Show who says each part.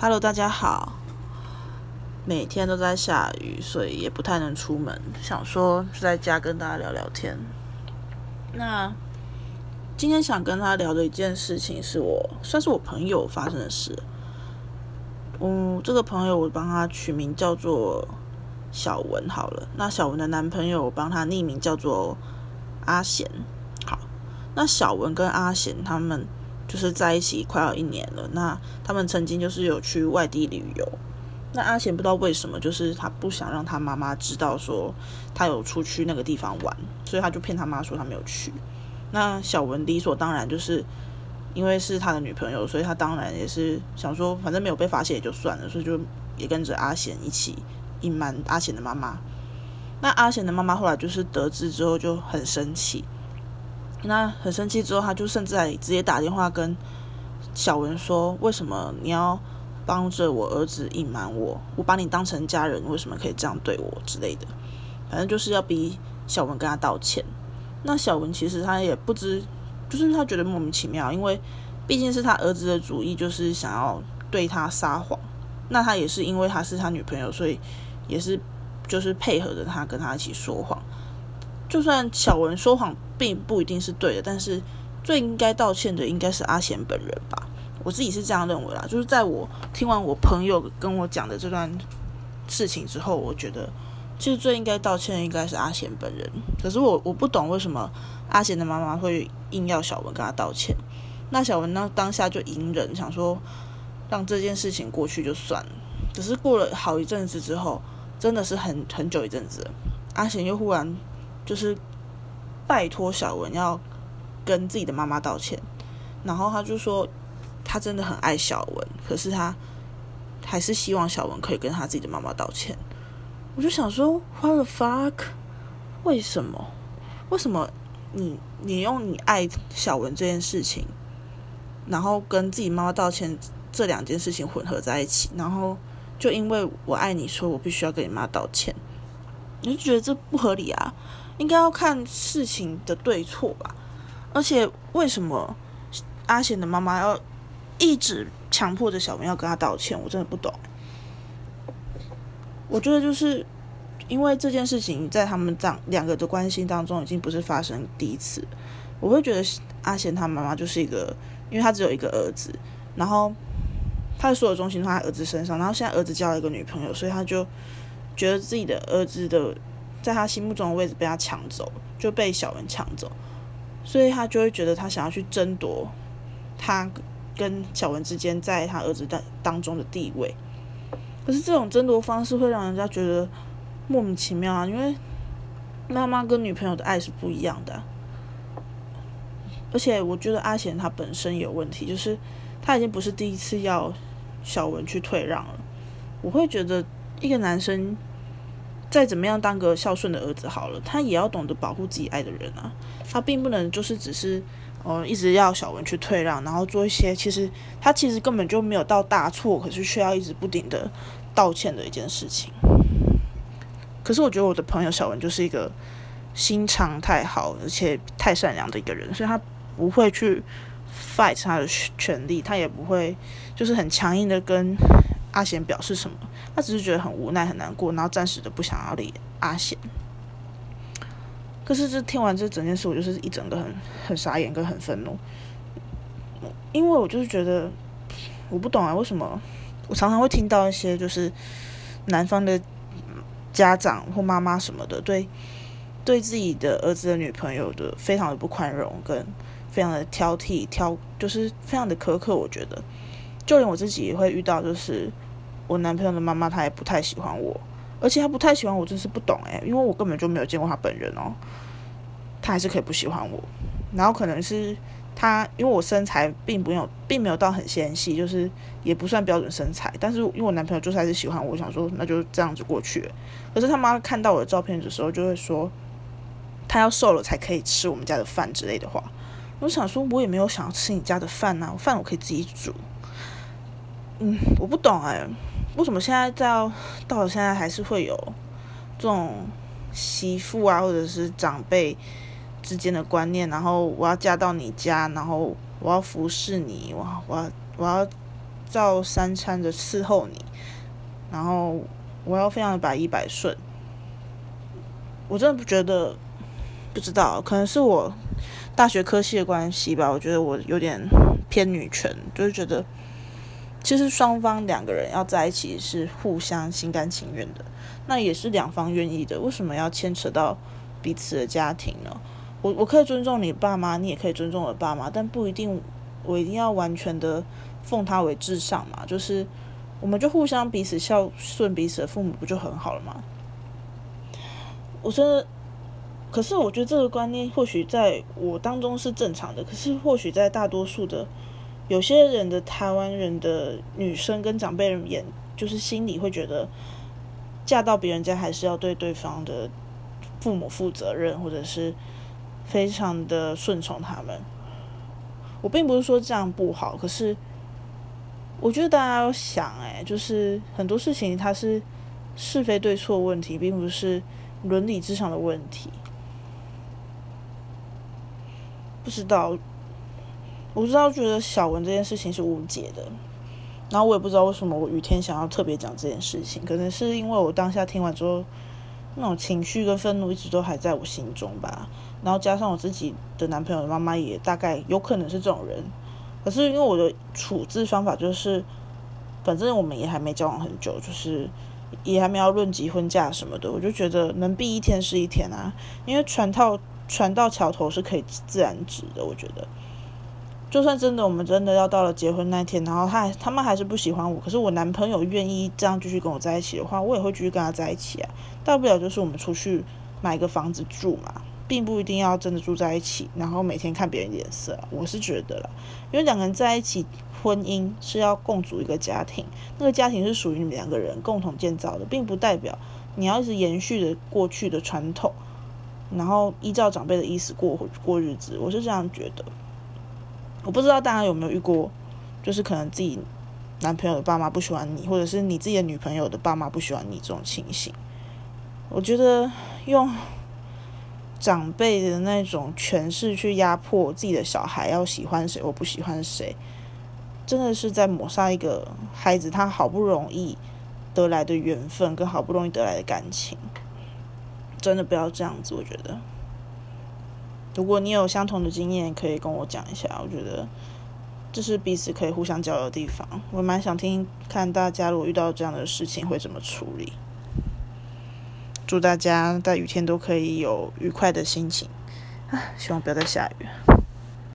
Speaker 1: Hello，大家好。每天都在下雨，所以也不太能出门。想说就在家跟大家聊聊天。那今天想跟他聊的一件事情，是我算是我朋友发生的事。嗯，这个朋友我帮他取名叫做小文好了。那小文的男朋友我帮他匿名叫做阿贤。好，那小文跟阿贤他们。就是在一起快要一年了。那他们曾经就是有去外地旅游。那阿贤不知道为什么，就是他不想让他妈妈知道说他有出去那个地方玩，所以他就骗他妈说他没有去。那小文理所当然就是因为是他的女朋友，所以他当然也是想说，反正没有被发现也就算了，所以就也跟着阿贤一起隐瞒阿贤的妈妈。那阿贤的妈妈后来就是得知之后就很生气。那很生气之后，他就甚至还直接打电话跟小文说：“为什么你要帮着我儿子隐瞒我？我把你当成家人，为什么可以这样对我之类的？反正就是要逼小文跟他道歉。那小文其实他也不知，就是他觉得莫名其妙，因为毕竟是他儿子的主意，就是想要对他撒谎。那他也是因为他是他女朋友，所以也是就是配合着他跟他一起说谎。”就算小文说谎并不一定是对的，但是最应该道歉的应该是阿贤本人吧？我自己是这样认为啦。就是在我听完我朋友跟我讲的这段事情之后，我觉得其实最应该道歉的应该是阿贤本人。可是我我不懂为什么阿贤的妈妈会硬要小文跟他道歉。那小文呢当下就隐忍，想说让这件事情过去就算了。可是过了好一阵子之后，真的是很很久一阵子，阿贤又忽然。就是拜托小文要跟自己的妈妈道歉，然后他就说他真的很爱小文，可是他还是希望小文可以跟他自己的妈妈道歉。我就想说，What the fuck？为什么？为什么你你用你爱小文这件事情，然后跟自己妈妈道歉这两件事情混合在一起，然后就因为我爱你，说我必须要跟你妈道歉，你就觉得这不合理啊？应该要看事情的对错吧，而且为什么阿贤的妈妈要一直强迫着小文要跟他道歉？我真的不懂。我觉得就是因为这件事情在他们这两个的关系当中已经不是发生第一次。我会觉得阿贤他妈妈就是一个，因为他只有一个儿子，然后他的所有重心都在儿子身上，然后现在儿子交了一个女朋友，所以他就觉得自己的儿子的。在他心目中的位置被他抢走，就被小文抢走，所以他就会觉得他想要去争夺他跟小文之间在他儿子当当中的地位。可是这种争夺方式会让人家觉得莫名其妙啊，因为妈妈跟女朋友的爱是不一样的。而且我觉得阿贤他本身有问题，就是他已经不是第一次要小文去退让了。我会觉得一个男生。再怎么样当个孝顺的儿子好了，他也要懂得保护自己爱的人啊。他并不能就是只是，呃，一直要小文去退让，然后做一些其实他其实根本就没有到大错，可是却要一直不停的道歉的一件事情。可是我觉得我的朋友小文就是一个心肠太好，而且太善良的一个人，所以他不会去 fight 他的权利，他也不会就是很强硬的跟。阿贤表示什么？他只是觉得很无奈、很难过，然后暂时的不想要理阿贤。可是这听完这整件事，我就是一整个很很傻眼，跟很愤怒。因为我就是觉得，我不懂啊，为什么我常常会听到一些就是男方的家长或妈妈什么的，对对自己的儿子的女朋友的非常的不宽容，跟非常的挑剔、挑，就是非常的苛刻。我觉得，就连我自己也会遇到，就是。我男朋友的妈妈，她也不太喜欢我，而且她不太喜欢我，真是不懂诶，因为我根本就没有见过她本人哦，她还是可以不喜欢我。然后可能是她，因为我身材并不有，并没有到很纤细，就是也不算标准身材。但是因为我男朋友就是还是喜欢我，想说那就这样子过去。可是他妈看到我的照片的时候，就会说他要瘦了才可以吃我们家的饭之类的话。我想说，我也没有想要吃你家的饭呐，饭我可以自己煮。嗯，我不懂哎。为什么现在到到现在还是会有这种媳妇啊，或者是长辈之间的观念？然后我要嫁到你家，然后我要服侍你，我我要我要照三餐的伺候你，然后我要非常的百依百顺。我真的不觉得，不知道，可能是我大学科系的关系吧。我觉得我有点偏女权，就是觉得其实双方两个人要在一起是互相心甘情愿的，那也是两方愿意的。为什么要牵扯到彼此的家庭呢？我我可以尊重你爸妈，你也可以尊重我爸妈，但不一定我一定要完全的奉他为至上嘛。就是我们就互相彼此孝顺彼此的父母，不就很好了吗？我真的，可是我觉得这个观念或许在我当中是正常的，可是或许在大多数的有些人的台湾人的女生跟长辈人眼，就是心里会觉得嫁到别人家还是要对对方的父母负责任，或者是。非常的顺从他们，我并不是说这样不好，可是我觉得大家要想，哎，就是很多事情它是是非对错问题，并不是伦理之上的问题。不知道，我不知道，觉得小文这件事情是无解的，然后我也不知道为什么我雨天想要特别讲这件事情，可能是因为我当下听完之后。那种情绪跟愤怒一直都还在我心中吧，然后加上我自己的男朋友的妈妈也大概有可能是这种人，可是因为我的处置方法就是，反正我们也还没交往很久，就是也还没有论及婚嫁什么的，我就觉得能避一天是一天啊，因为船到船到桥头是可以自然直的，我觉得。就算真的，我们真的要到了结婚那天，然后他他们还是不喜欢我，可是我男朋友愿意这样继续跟我在一起的话，我也会继续跟他在一起啊。大不了就是我们出去买个房子住嘛，并不一定要真的住在一起，然后每天看别人脸色。我是觉得了，因为两个人在一起，婚姻是要共组一个家庭，那个家庭是属于你们两个人共同建造的，并不代表你要一直延续着过去的传统，然后依照长辈的意思过过日子。我是这样觉得。我不知道大家有没有遇过，就是可能自己男朋友的爸妈不喜欢你，或者是你自己的女朋友的爸妈不喜欢你这种情形。我觉得用长辈的那种权势去压迫自己的小孩要喜欢谁或不喜欢谁，真的是在抹杀一个孩子他好不容易得来的缘分跟好不容易得来的感情。真的不要这样子，我觉得。如果你有相同的经验，可以跟我讲一下。我觉得这是彼此可以互相交流的地方。我蛮想听看大家如果遇到这样的事情会怎么处理。祝大家在雨天都可以有愉快的心情啊！希望不要再下雨。